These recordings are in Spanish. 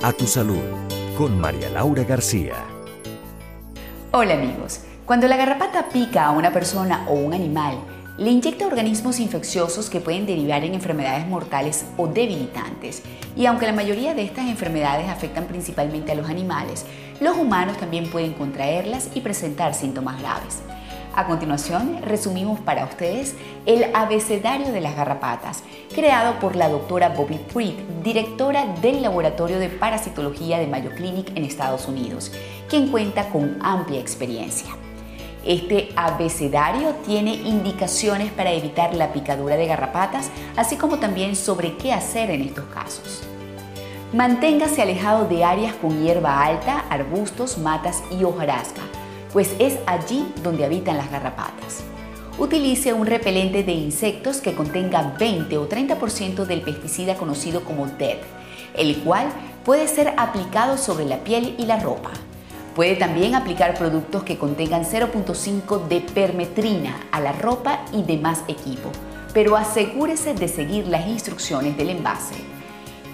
A tu salud con María Laura García. Hola amigos, cuando la garrapata pica a una persona o un animal, le inyecta organismos infecciosos que pueden derivar en enfermedades mortales o debilitantes. Y aunque la mayoría de estas enfermedades afectan principalmente a los animales, los humanos también pueden contraerlas y presentar síntomas graves. A continuación, resumimos para ustedes el abecedario de las garrapatas, creado por la doctora Bobby Pruitt, directora del Laboratorio de Parasitología de Mayo Clinic en Estados Unidos, quien cuenta con amplia experiencia. Este abecedario tiene indicaciones para evitar la picadura de garrapatas, así como también sobre qué hacer en estos casos. Manténgase alejado de áreas con hierba alta, arbustos, matas y hojarasca pues es allí donde habitan las garrapatas. Utilice un repelente de insectos que contenga 20 o 30% del pesticida conocido como DEAD, el cual puede ser aplicado sobre la piel y la ropa. Puede también aplicar productos que contengan 0.5 de permetrina a la ropa y demás equipo, pero asegúrese de seguir las instrucciones del envase.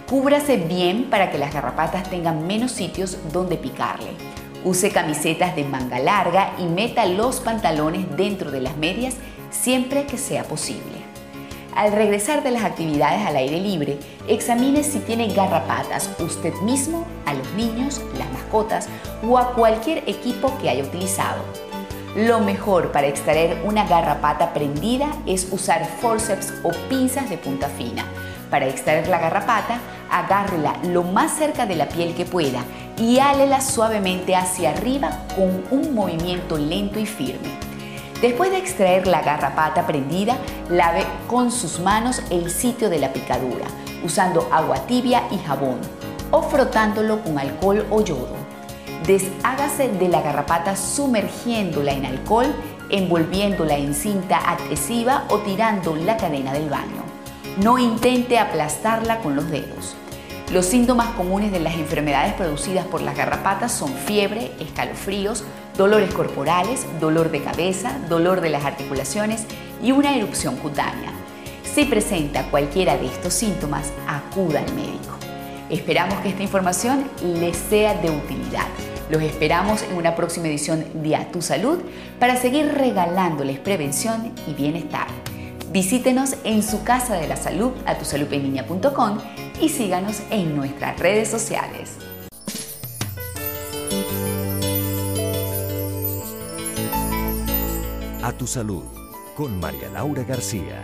Cúbrase bien para que las garrapatas tengan menos sitios donde picarle. Use camisetas de manga larga y meta los pantalones dentro de las medias siempre que sea posible. Al regresar de las actividades al aire libre, examine si tiene garrapatas usted mismo, a los niños, las mascotas o a cualquier equipo que haya utilizado. Lo mejor para extraer una garrapata prendida es usar forceps o pinzas de punta fina. Para extraer la garrapata, agárrela lo más cerca de la piel que pueda y álela suavemente hacia arriba con un movimiento lento y firme. Después de extraer la garrapata prendida, lave con sus manos el sitio de la picadura, usando agua tibia y jabón, o frotándolo con alcohol o yodo. Deshágase de la garrapata sumergiéndola en alcohol, envolviéndola en cinta adhesiva o tirando la cadena del baño. No intente aplastarla con los dedos. Los síntomas comunes de las enfermedades producidas por las garrapatas son fiebre, escalofríos, dolores corporales, dolor de cabeza, dolor de las articulaciones y una erupción cutánea. Si presenta cualquiera de estos síntomas, acuda al médico. Esperamos que esta información les sea de utilidad. Los esperamos en una próxima edición de A Tu Salud para seguir regalándoles prevención y bienestar. Visítenos en su casa de la salud a tusaludpenlinea.com y síganos en nuestras redes sociales. A tu salud con María Laura García.